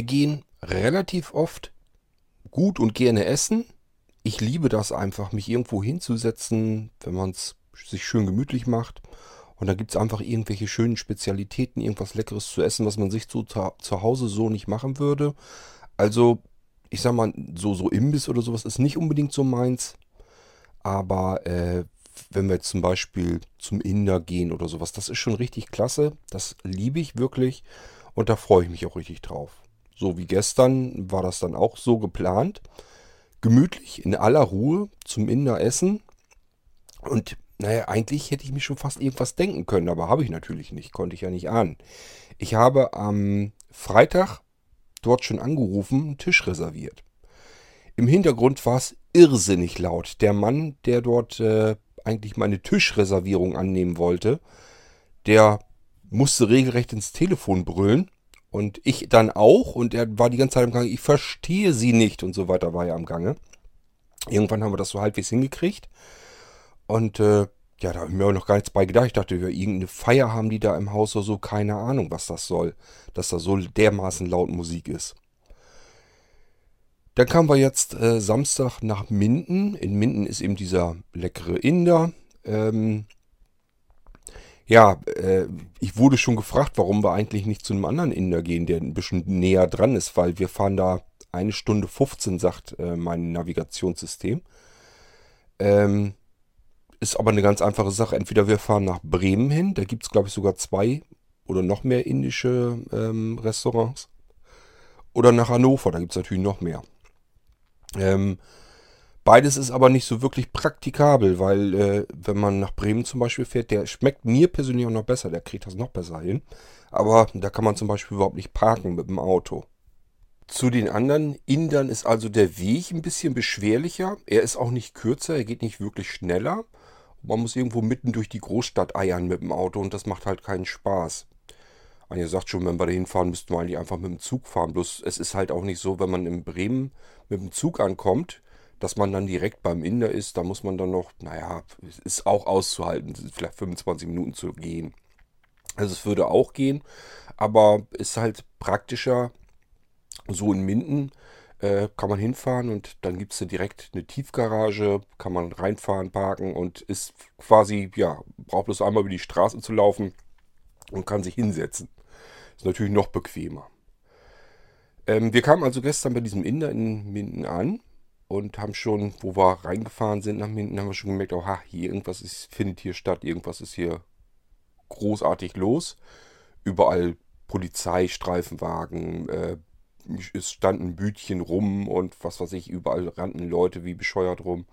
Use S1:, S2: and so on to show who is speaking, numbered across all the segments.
S1: Wir gehen relativ oft gut und gerne essen. Ich liebe das einfach, mich irgendwo hinzusetzen, wenn man es sich schön gemütlich macht. Und da gibt es einfach irgendwelche schönen Spezialitäten, irgendwas Leckeres zu essen, was man sich zu, zu Hause so nicht machen würde. Also, ich sag mal, so, so Imbiss oder sowas ist nicht unbedingt so meins. Aber äh, wenn wir jetzt zum Beispiel zum Inder gehen oder sowas, das ist schon richtig klasse. Das liebe ich wirklich und da freue ich mich auch richtig drauf. So wie gestern war das dann auch so geplant. Gemütlich, in aller Ruhe zum Inder essen. Und naja, eigentlich hätte ich mir schon fast irgendwas denken können, aber habe ich natürlich nicht, konnte ich ja nicht ahnen. Ich habe am Freitag dort schon angerufen, einen Tisch reserviert. Im Hintergrund war es irrsinnig laut. Der Mann, der dort äh, eigentlich meine Tischreservierung annehmen wollte, der musste regelrecht ins Telefon brüllen. Und ich dann auch. Und er war die ganze Zeit im Gange, ich verstehe sie nicht und so weiter war er am Gange. Irgendwann haben wir das so halbwegs hingekriegt. Und äh, ja, da habe ich mir auch noch gar nichts bei gedacht. Ich dachte, ja, irgendeine Feier haben die da im Haus oder so. Keine Ahnung, was das soll. Dass da so dermaßen laut Musik ist. Dann kamen wir jetzt äh, Samstag nach Minden. In Minden ist eben dieser leckere Inder. Ähm, ja, äh, ich wurde schon gefragt, warum wir eigentlich nicht zu einem anderen Inder gehen, der ein bisschen näher dran ist, weil wir fahren da eine Stunde 15, sagt äh, mein Navigationssystem. Ähm, ist aber eine ganz einfache Sache. Entweder wir fahren nach Bremen hin, da gibt es, glaube ich, sogar zwei oder noch mehr indische ähm, Restaurants. Oder nach Hannover, da gibt es natürlich noch mehr. Ähm, beides ist aber nicht so wirklich praktikabel, weil äh, wenn man nach Bremen zum Beispiel fährt, der schmeckt mir persönlich auch noch besser, der kriegt das noch besser hin. Aber da kann man zum Beispiel überhaupt nicht parken mit dem Auto. Zu den anderen Indern ist also der Weg ein bisschen beschwerlicher. Er ist auch nicht kürzer, er geht nicht wirklich schneller. Man muss irgendwo mitten durch die Großstadt eiern mit dem Auto und das macht halt keinen Spaß. Anja sagt schon, wenn wir da hinfahren, müssten wir eigentlich einfach mit dem Zug fahren. Bloß es ist halt auch nicht so, wenn man in Bremen mit dem Zug ankommt, dass man dann direkt beim Inder ist. Da muss man dann noch, naja, ist auch auszuhalten, vielleicht 25 Minuten zu gehen. Also es würde auch gehen, aber ist halt praktischer. So in Minden äh, kann man hinfahren und dann gibt es direkt eine Tiefgarage, kann man reinfahren, parken und ist quasi, ja, braucht bloß einmal über die Straße zu laufen und kann sich hinsetzen. Ist natürlich noch bequemer. Ähm, wir kamen also gestern bei diesem Inder in Minden an und haben schon, wo wir reingefahren sind nach Minden, haben wir schon gemerkt, oh, hier irgendwas ist, findet hier statt, irgendwas ist hier großartig los. Überall Polizeistreifenwagen, äh, es standen Bütchen rum und was weiß ich, überall rannten Leute wie bescheuert rum.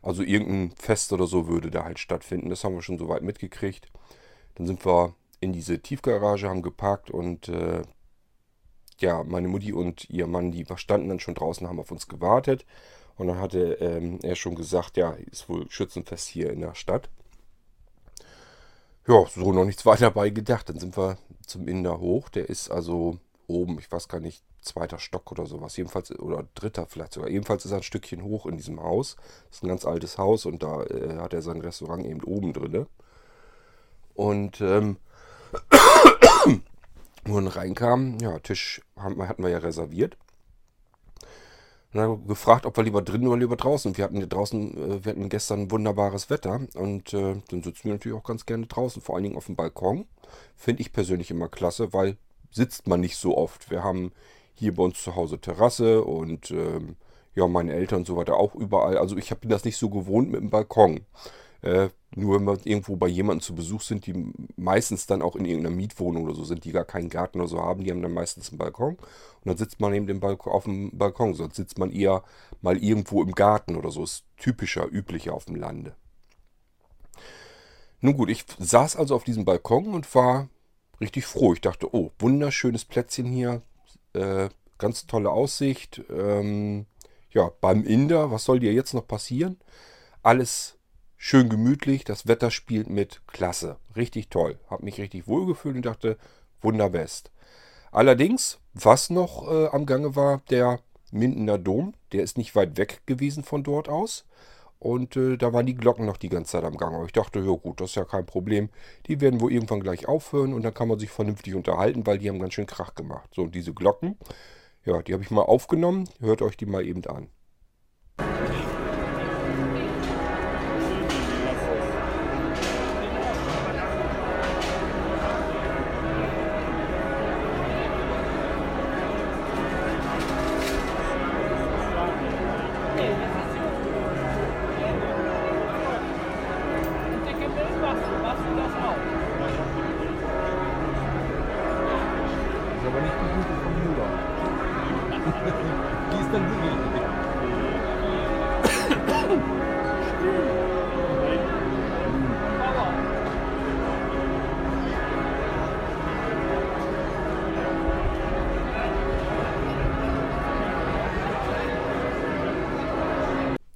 S1: Also irgendein Fest oder so würde da halt stattfinden. Das haben wir schon soweit mitgekriegt. Dann sind wir in diese Tiefgarage, haben geparkt und äh, ja, meine Mutti und ihr Mann, die standen dann schon draußen, haben auf uns gewartet. Und dann hatte ähm, er schon gesagt, ja, ist wohl Schützenfest hier in der Stadt. Ja, so noch nichts weiter bei gedacht. Dann sind wir zum Inder hoch. Der ist also oben, ich weiß gar nicht, zweiter Stock oder sowas. Jedenfalls, oder dritter vielleicht sogar. Jedenfalls ist er ein Stückchen hoch in diesem Haus. Das ist ein ganz altes Haus und da äh, hat er sein Restaurant eben oben drin. Und ähm, und reinkam, ja, Tisch haben, hatten wir ja reserviert. Und dann gefragt, ob wir lieber drinnen oder lieber draußen. Wir hatten hier draußen, äh, wir hatten gestern wunderbares Wetter und äh, dann sitzen wir natürlich auch ganz gerne draußen, vor allen Dingen auf dem Balkon. Finde ich persönlich immer klasse, weil sitzt man nicht so oft. Wir haben hier bei uns zu Hause Terrasse und ähm, ja, meine Eltern und so weiter auch überall. Also ich bin das nicht so gewohnt mit dem Balkon. Äh, nur wenn wir irgendwo bei jemandem zu Besuch sind, die meistens dann auch in irgendeiner Mietwohnung oder so sind, die gar keinen Garten oder so haben, die haben dann meistens einen Balkon. Und dann sitzt man eben Balkon, auf dem Balkon, sonst sitzt man eher mal irgendwo im Garten oder so. Ist typischer, üblicher auf dem Lande. Nun gut, ich saß also auf diesem Balkon und war richtig froh. Ich dachte, oh, wunderschönes Plätzchen hier, äh, ganz tolle Aussicht. Ähm, ja, beim Inder, was soll dir jetzt noch passieren? Alles Schön gemütlich, das Wetter spielt mit, klasse, richtig toll. Hab mich richtig wohlgefühlt und dachte, wunderbest. Allerdings, was noch äh, am Gange war, der Mindener Dom, der ist nicht weit weg gewesen von dort aus. Und äh, da waren die Glocken noch die ganze Zeit am Gang. Aber ich dachte, ja gut, das ist ja kein Problem. Die werden wohl irgendwann gleich aufhören und dann kann man sich vernünftig unterhalten, weil die haben ganz schön Krach gemacht. So, und diese Glocken, ja, die habe ich mal aufgenommen. Hört euch die mal eben an.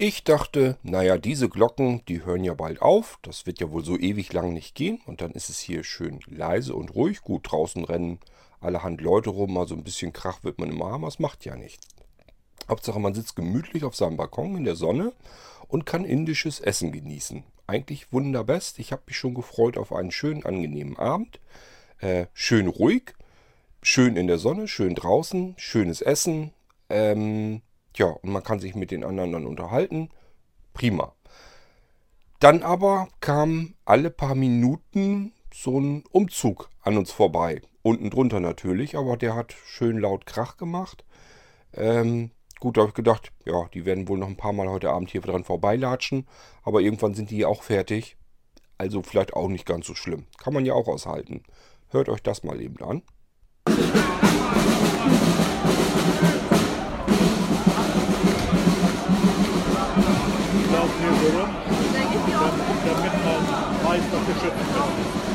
S1: Ich dachte, naja, diese Glocken, die hören ja bald auf. Das wird ja wohl so ewig lang nicht gehen. Und dann ist es hier schön leise und ruhig. Gut, draußen rennen allerhand Leute rum. Also ein bisschen Krach wird man immer haben. Das macht ja nichts. Hauptsache, man sitzt gemütlich auf seinem Balkon in der Sonne und kann indisches Essen genießen. Eigentlich wunderbest. Ich habe mich schon gefreut auf einen schönen, angenehmen Abend. Äh, schön ruhig, schön in der Sonne, schön draußen, schönes Essen. Ähm, Tja, und man kann sich mit den anderen dann unterhalten. Prima. Dann aber kam alle paar Minuten so ein Umzug an uns vorbei. Unten drunter natürlich, aber der hat schön laut Krach gemacht. Ähm, gut, da habe ich gedacht, ja, die werden wohl noch ein paar Mal heute Abend hier dran vorbeilatschen. Aber irgendwann sind die auch fertig. Also vielleicht auch nicht ganz so schlimm. Kann man ja auch aushalten. Hört euch das mal eben an.
S2: Warum? Damit man weiß, dass geschützt ist.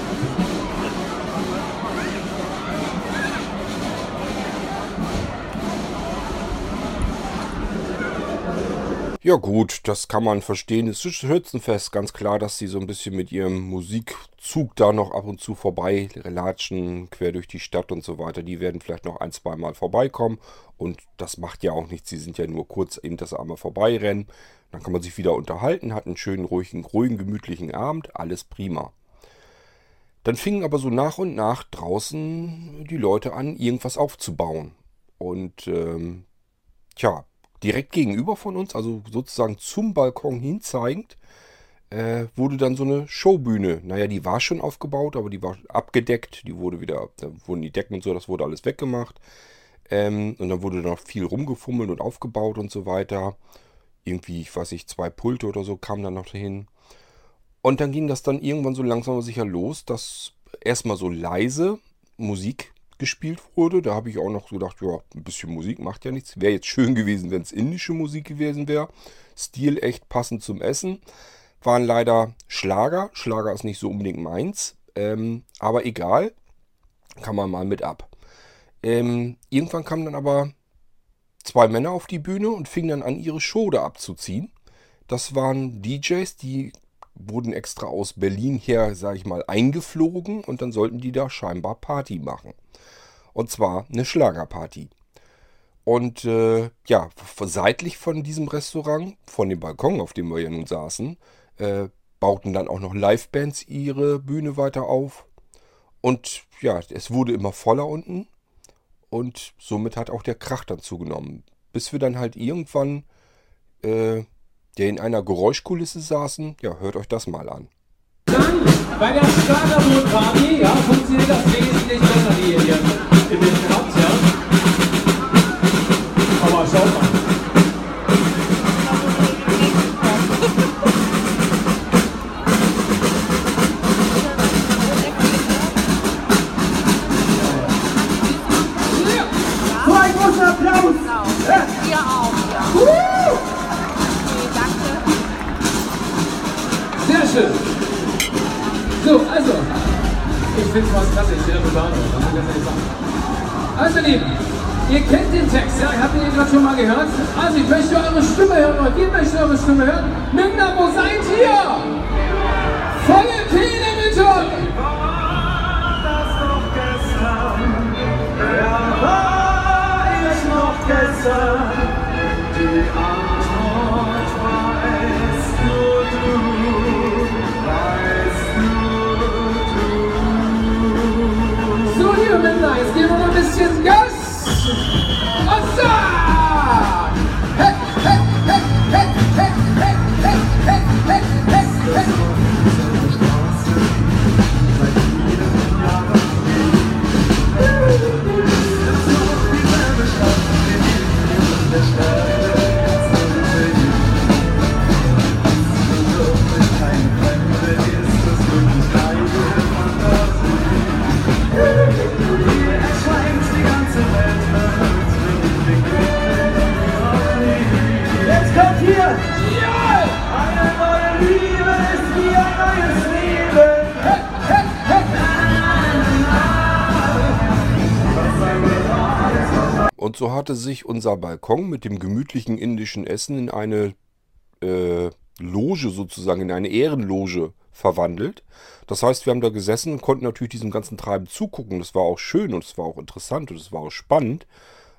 S1: Ja gut, das kann man verstehen. Es ist Schützenfest, ganz klar, dass sie so ein bisschen mit ihrem Musikzug da noch ab und zu vorbei latschen, quer durch die Stadt und so weiter. Die werden vielleicht noch ein, zwei Mal vorbeikommen und das macht ja auch nichts. Sie sind ja nur kurz eben das einmal vorbeirennen. Dann kann man sich wieder unterhalten, hat einen schönen, ruhigen, ruhigen, gemütlichen Abend, alles prima. Dann fingen aber so nach und nach draußen die Leute an, irgendwas aufzubauen. Und ähm, tja, direkt gegenüber von uns, also sozusagen zum Balkon hinzeigend, äh, wurde dann so eine Showbühne. Naja, die war schon aufgebaut, aber die war abgedeckt. Die wurde wieder, da wurden die Decken und so, das wurde alles weggemacht. Ähm, und dann wurde noch viel rumgefummelt und aufgebaut und so weiter. Irgendwie, ich weiß nicht, zwei Pulte oder so kamen dann noch dahin. Und dann ging das dann irgendwann so langsam aber sicher los, dass erstmal so leise Musik gespielt wurde. Da habe ich auch noch gedacht, ja, ein bisschen Musik macht ja nichts. Wäre jetzt schön gewesen, wenn es indische Musik gewesen wäre. Stil echt passend zum Essen. Waren leider Schlager. Schlager ist nicht so unbedingt meins. Ähm, aber egal. Kann man mal mit ab. Ähm, irgendwann kamen dann aber zwei Männer auf die Bühne und fingen dann an, ihre Show da abzuziehen. Das waren DJs, die wurden extra aus Berlin her, sage ich mal, eingeflogen und dann sollten die da scheinbar Party machen. Und zwar eine Schlagerparty. Und äh, ja, seitlich von diesem Restaurant, von dem Balkon, auf dem wir ja nun saßen, äh, bauten dann auch noch Livebands ihre Bühne weiter auf. Und ja, es wurde immer voller unten. Und somit hat auch der Krach dann zugenommen. Bis wir dann halt irgendwann äh, in einer Geräuschkulisse saßen. Ja, hört euch das mal an.
S3: Dann bei der Schlagerboot-Party ja, funktioniert das wesentlich besser wie hier So, also, ich finde es was klasse, ich stehe da total drauf, muss ich ganz ehrlich sagen. Also, Lieben, ihr kennt den Text, ja? Habt ihr den gerade schon mal gehört? Also, ich möchte eure Stimme hören, oder wir möchten eure Stimme hören. Mingda, wo seid ihr? Volle Kehle mit
S2: das noch gestern? Wer war ich noch gestern?
S1: Hatte sich unser Balkon mit dem gemütlichen indischen Essen in eine äh, Loge sozusagen, in eine Ehrenloge verwandelt. Das heißt, wir haben da gesessen und konnten natürlich diesem ganzen Treiben zugucken. Das war auch schön und es war auch interessant und es war auch spannend.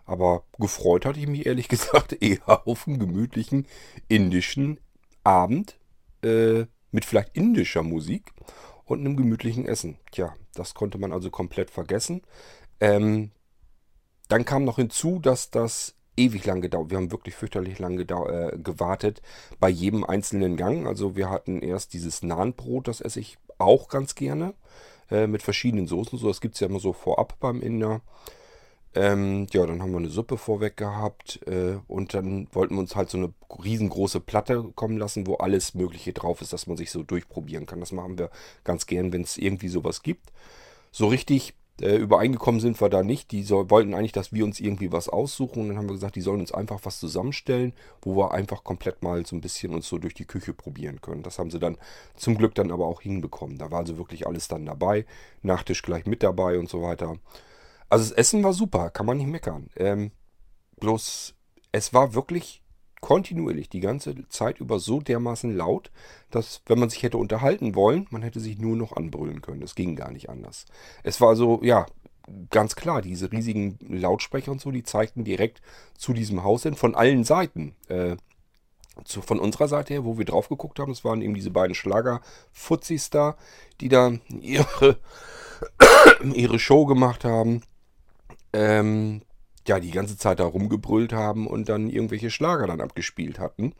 S1: Aber gefreut hatte ich mich ehrlich gesagt eher auf einen gemütlichen indischen Abend äh, mit vielleicht indischer Musik und einem gemütlichen Essen. Tja, das konnte man also komplett vergessen. Ähm, dann kam noch hinzu, dass das ewig lang gedauert. Wir haben wirklich fürchterlich lang äh, gewartet bei jedem einzelnen Gang. Also wir hatten erst dieses Nahenbrot, das esse ich auch ganz gerne, äh, mit verschiedenen Soßen. So, das gibt es ja immer so vorab beim Inder. Ähm, ja, dann haben wir eine Suppe vorweg gehabt äh, und dann wollten wir uns halt so eine riesengroße Platte kommen lassen, wo alles Mögliche drauf ist, dass man sich so durchprobieren kann. Das machen wir ganz gern, wenn es irgendwie sowas gibt. So richtig äh, übereingekommen sind wir da nicht. Die soll, wollten eigentlich, dass wir uns irgendwie was aussuchen. Und dann haben wir gesagt, die sollen uns einfach was zusammenstellen, wo wir einfach komplett mal so ein bisschen uns so durch die Küche probieren können. Das haben sie dann zum Glück dann aber auch hinbekommen. Da war also wirklich alles dann dabei. Nachtisch gleich mit dabei und so weiter. Also das Essen war super, kann man nicht meckern. Ähm, bloß es war wirklich kontinuierlich die ganze Zeit über so dermaßen laut, dass wenn man sich hätte unterhalten wollen, man hätte sich nur noch anbrüllen können. Es ging gar nicht anders. Es war also, ja, ganz klar, diese riesigen Lautsprecher und so, die zeigten direkt zu diesem Haus hin, von allen Seiten. Äh, zu, von unserer Seite her, wo wir drauf geguckt haben, es waren eben diese beiden Schlager-Fuzis da, die da ihre, ihre Show gemacht haben. Ähm, ja, die ganze Zeit da rumgebrüllt haben und dann irgendwelche Schlager dann abgespielt hatten.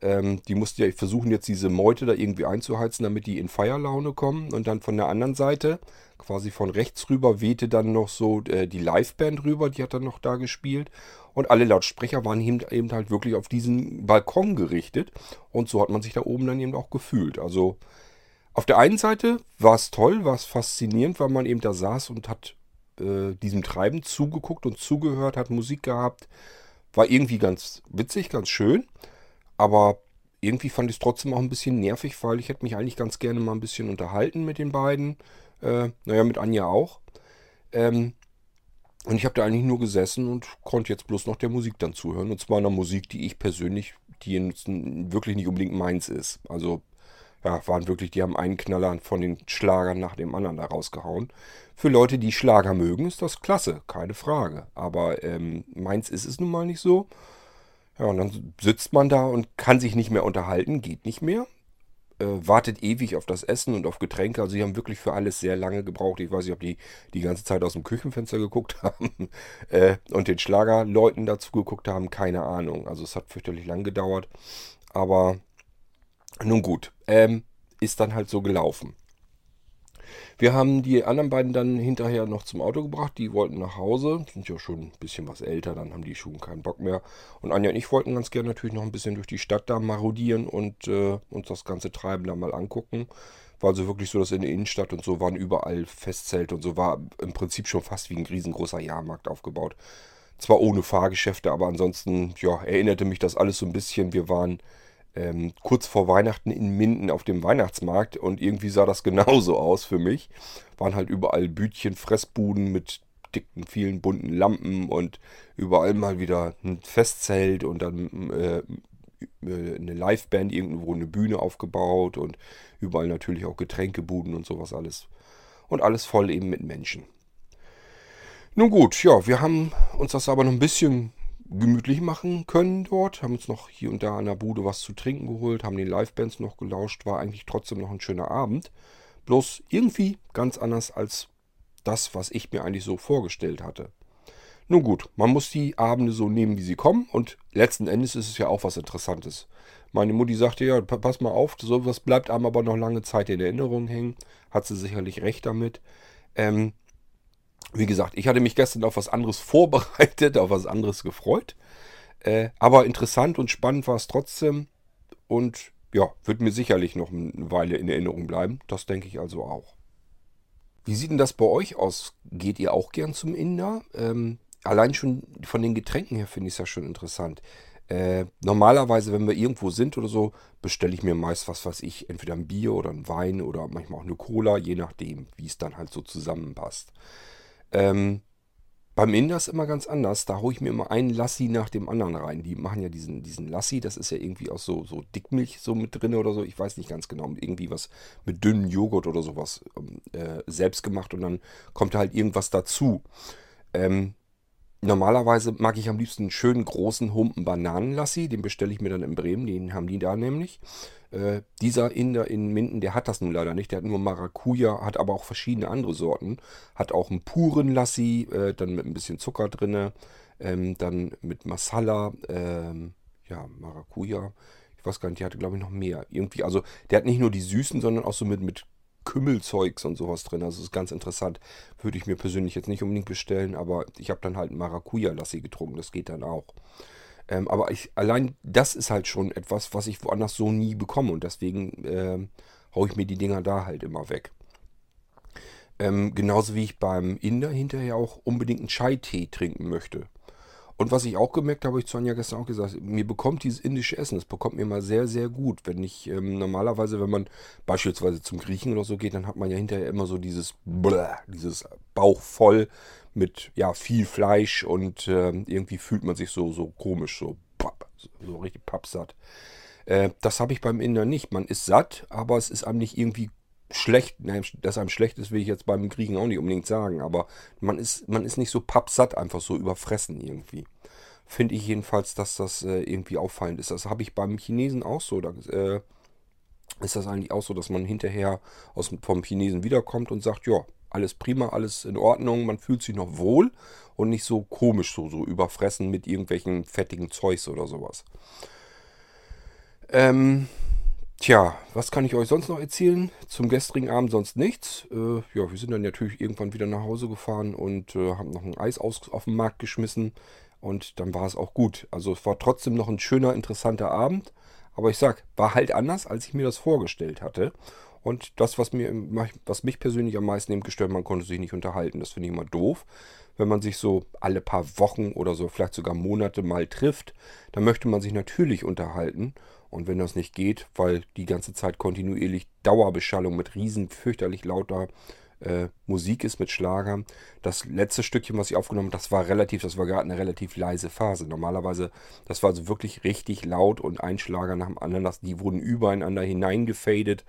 S1: Ähm, die mussten ja versuchen, jetzt diese Meute da irgendwie einzuheizen, damit die in Feierlaune kommen. Und dann von der anderen Seite, quasi von rechts rüber, wehte dann noch so äh, die Liveband rüber, die hat dann noch da gespielt. Und alle Lautsprecher waren eben, eben halt wirklich auf diesen Balkon gerichtet. Und so hat man sich da oben dann eben auch gefühlt. Also auf der einen Seite war es toll, war es faszinierend, weil man eben da saß und hat äh, diesem Treiben zugeguckt und zugehört, hat Musik gehabt. War irgendwie ganz witzig, ganz schön. Aber irgendwie fand ich es trotzdem auch ein bisschen nervig, weil ich hätte mich eigentlich ganz gerne mal ein bisschen unterhalten mit den beiden. Äh, naja, mit Anja auch. Ähm, und ich habe da eigentlich nur gesessen und konnte jetzt bloß noch der Musik dann zuhören. Und zwar einer Musik, die ich persönlich, die wirklich nicht unbedingt meins ist. Also ja, waren wirklich, die haben einen Knaller von den Schlagern nach dem anderen da rausgehauen. Für Leute, die Schlager mögen, ist das klasse, keine Frage. Aber ähm, meins ist es nun mal nicht so. Ja, und dann sitzt man da und kann sich nicht mehr unterhalten, geht nicht mehr. Äh, wartet ewig auf das Essen und auf Getränke. Also sie haben wirklich für alles sehr lange gebraucht. Ich weiß nicht, ob die die ganze Zeit aus dem Küchenfenster geguckt haben äh, und den Schlagerleuten dazu geguckt haben. Keine Ahnung. Also es hat fürchterlich lang gedauert. Aber nun gut, ähm, ist dann halt so gelaufen. Wir haben die anderen beiden dann hinterher noch zum Auto gebracht. Die wollten nach Hause. Sind ja schon ein bisschen was älter, dann haben die schon keinen Bock mehr. Und Anja und ich wollten ganz gerne natürlich noch ein bisschen durch die Stadt da marodieren und äh, uns das ganze Treiben da mal angucken. War also wirklich so, dass in der Innenstadt und so waren überall Festzelte und so war im Prinzip schon fast wie ein riesengroßer Jahrmarkt aufgebaut. Zwar ohne Fahrgeschäfte, aber ansonsten ja, erinnerte mich das alles so ein bisschen. Wir waren ähm, kurz vor Weihnachten in Minden auf dem Weihnachtsmarkt und irgendwie sah das genauso aus für mich. Waren halt überall Bütchen, Fressbuden mit dicken, vielen bunten Lampen und überall mal wieder ein Festzelt und dann äh, äh, eine Liveband, irgendwo eine Bühne aufgebaut und überall natürlich auch Getränkebuden und sowas alles. Und alles voll eben mit Menschen. Nun gut, ja, wir haben uns das aber noch ein bisschen gemütlich machen können dort. Haben uns noch hier und da an der Bude was zu trinken geholt, haben den Livebands noch gelauscht. War eigentlich trotzdem noch ein schöner Abend. Bloß irgendwie ganz anders als das, was ich mir eigentlich so vorgestellt hatte. Nun gut, man muss die Abende so nehmen, wie sie kommen. Und letzten Endes ist es ja auch was Interessantes. Meine Mutti sagte, ja, pass mal auf, sowas bleibt einem aber noch lange Zeit in Erinnerung hängen. Hat sie sicherlich recht damit. Ähm, wie gesagt, ich hatte mich gestern auf was anderes vorbereitet, auf was anderes gefreut. Äh, aber interessant und spannend war es trotzdem. Und ja, wird mir sicherlich noch eine Weile in Erinnerung bleiben. Das denke ich also auch. Wie sieht denn das bei euch aus? Geht ihr auch gern zum Inder? Ähm, allein schon von den Getränken her finde ich es ja schon interessant. Äh, normalerweise, wenn wir irgendwo sind oder so, bestelle ich mir meist was, was ich, entweder ein Bier oder ein Wein oder manchmal auch eine Cola, je nachdem, wie es dann halt so zusammenpasst. Ähm, Beim Inder ist immer ganz anders. Da hole ich mir immer einen Lassi nach dem anderen rein. Die machen ja diesen, diesen Lassi, das ist ja irgendwie auch so, so Dickmilch so mit drin oder so. Ich weiß nicht ganz genau. Irgendwie was mit dünnem Joghurt oder sowas ähm, äh, selbst gemacht und dann kommt halt irgendwas dazu. Ähm, normalerweise mag ich am liebsten einen schönen großen Humpen Bananenlassi. Den bestelle ich mir dann in Bremen. Den haben die da nämlich. Äh, dieser Inder in Minden, der hat das nun leider nicht. Der hat nur Maracuja, hat aber auch verschiedene andere Sorten. Hat auch einen puren Lassi, äh, dann mit ein bisschen Zucker drin, ähm, dann mit Masala, ähm, ja, Maracuja. Ich weiß gar nicht, der hatte glaube ich noch mehr. Irgendwie, also der hat nicht nur die süßen, sondern auch so mit, mit Kümmelzeugs und sowas drin. Also das ist ganz interessant. Würde ich mir persönlich jetzt nicht unbedingt bestellen, aber ich habe dann halt Maracuja-Lassi getrunken. Das geht dann auch. Ähm, aber ich, allein das ist halt schon etwas, was ich woanders so nie bekomme. Und deswegen äh, haue ich mir die Dinger da halt immer weg. Ähm, genauso wie ich beim Inder hinterher auch unbedingt einen Chai-Tee trinken möchte. Und was ich auch gemerkt habe, habe ich zu Anja gestern auch gesagt, mir bekommt dieses indische Essen, das bekommt mir mal sehr, sehr gut. Wenn ich ähm, normalerweise, wenn man beispielsweise zum Griechen oder so geht, dann hat man ja hinterher immer so dieses Bläh, dieses Bauch voll mit ja viel Fleisch und äh, irgendwie fühlt man sich so, so komisch, so, papp, so richtig pappsatt. Äh, das habe ich beim Inder nicht. Man ist satt, aber es ist einem nicht irgendwie schlecht. Nein, dass einem schlecht ist, will ich jetzt beim Griechen auch nicht unbedingt sagen, aber man ist, man ist nicht so pappsatt, einfach so überfressen irgendwie. Finde ich jedenfalls, dass das äh, irgendwie auffallend ist. Das habe ich beim Chinesen auch so. Da, äh, ist das eigentlich auch so, dass man hinterher aus, vom Chinesen wiederkommt und sagt, ja, alles prima, alles in Ordnung, man fühlt sich noch wohl und nicht so komisch, so, so überfressen mit irgendwelchen fettigen Zeugs oder sowas. Ähm, tja, was kann ich euch sonst noch erzählen? Zum gestrigen Abend sonst nichts. Äh, ja, wir sind dann natürlich irgendwann wieder nach Hause gefahren und äh, haben noch ein Eis aus, auf den Markt geschmissen und dann war es auch gut. Also es war trotzdem noch ein schöner, interessanter Abend. Aber ich sag, war halt anders, als ich mir das vorgestellt hatte. Und das, was, mir, was mich persönlich am meisten eben gestört, man konnte sich nicht unterhalten. Das finde ich immer doof. Wenn man sich so alle paar Wochen oder so, vielleicht sogar Monate mal trifft, dann möchte man sich natürlich unterhalten. Und wenn das nicht geht, weil die ganze Zeit kontinuierlich Dauerbeschallung mit riesen fürchterlich lauter äh, Musik ist mit Schlagern. Das letzte Stückchen, was ich aufgenommen habe, das war relativ, das war gerade eine relativ leise Phase. Normalerweise, das war also wirklich richtig laut und ein Schlager nach dem anderen, das, die wurden übereinander hineingefadet.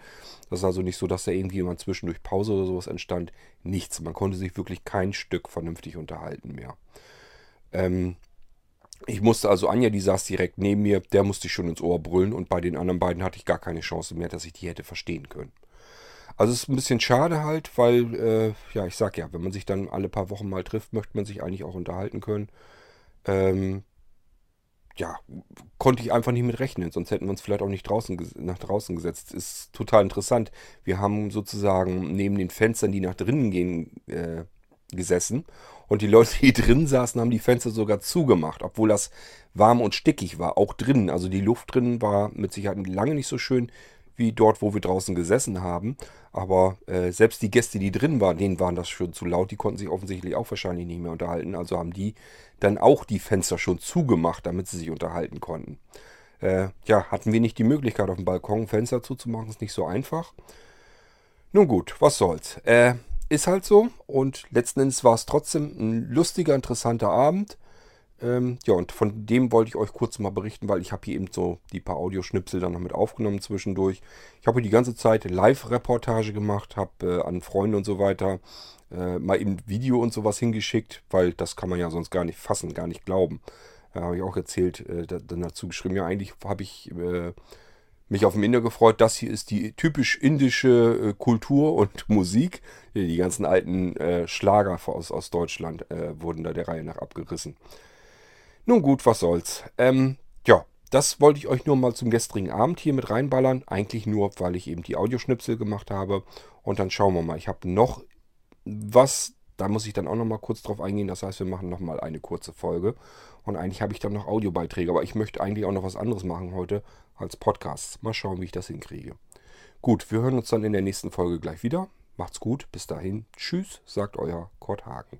S1: Das ist also nicht so, dass da irgendwie mal zwischendurch Pause oder sowas entstand. Nichts. Man konnte sich wirklich kein Stück vernünftig unterhalten mehr. Ähm, ich musste also, Anja, die saß direkt neben mir, der musste ich schon ins Ohr brüllen und bei den anderen beiden hatte ich gar keine Chance mehr, dass ich die hätte verstehen können. Also es ist ein bisschen schade halt, weil, äh, ja, ich sag ja, wenn man sich dann alle paar Wochen mal trifft, möchte man sich eigentlich auch unterhalten können. Ähm, ja, konnte ich einfach nicht mit rechnen, sonst hätten wir uns vielleicht auch nicht draußen nach draußen gesetzt. Ist total interessant. Wir haben sozusagen neben den Fenstern, die nach drinnen gehen, äh, gesessen. Und die Leute, die drin saßen, haben die Fenster sogar zugemacht, obwohl das warm und stickig war, auch drinnen. Also die Luft drinnen war mit Sicherheit lange nicht so schön wie dort, wo wir draußen gesessen haben. Aber äh, selbst die Gäste, die drin waren, denen waren das schon zu laut. Die konnten sich offensichtlich auch wahrscheinlich nicht mehr unterhalten. Also haben die dann auch die Fenster schon zugemacht, damit sie sich unterhalten konnten. Äh, ja, hatten wir nicht die Möglichkeit, auf dem Balkon Fenster zuzumachen, ist nicht so einfach. Nun gut, was soll's. Äh, ist halt so. Und letzten Endes war es trotzdem ein lustiger, interessanter Abend. Ähm, ja, und von dem wollte ich euch kurz mal berichten, weil ich habe hier eben so die paar Audioschnipsel dann noch mit aufgenommen zwischendurch. Ich habe die ganze Zeit Live-Reportage gemacht, habe äh, an Freunde und so weiter äh, mal eben Video und sowas hingeschickt, weil das kann man ja sonst gar nicht fassen, gar nicht glauben. Äh, habe ich auch erzählt, äh, dann dazu geschrieben, ja eigentlich habe ich äh, mich auf dem Inder gefreut. Das hier ist die typisch indische äh, Kultur und Musik. Die ganzen alten Schlager aus, aus Deutschland wurden da der Reihe nach abgerissen. Nun gut, was soll's. Ähm, ja, das wollte ich euch nur mal zum gestrigen Abend hier mit reinballern. Eigentlich nur, weil ich eben die Audioschnipsel gemacht habe. Und dann schauen wir mal. Ich habe noch was, da muss ich dann auch noch mal kurz drauf eingehen. Das heißt, wir machen noch mal eine kurze Folge. Und eigentlich habe ich dann noch Audiobeiträge. Aber ich möchte eigentlich auch noch was anderes machen heute als Podcasts. Mal schauen, wie ich das hinkriege. Gut, wir hören uns dann in der nächsten Folge gleich wieder. Macht's gut, bis dahin. Tschüss, sagt euer Kurt Hagen.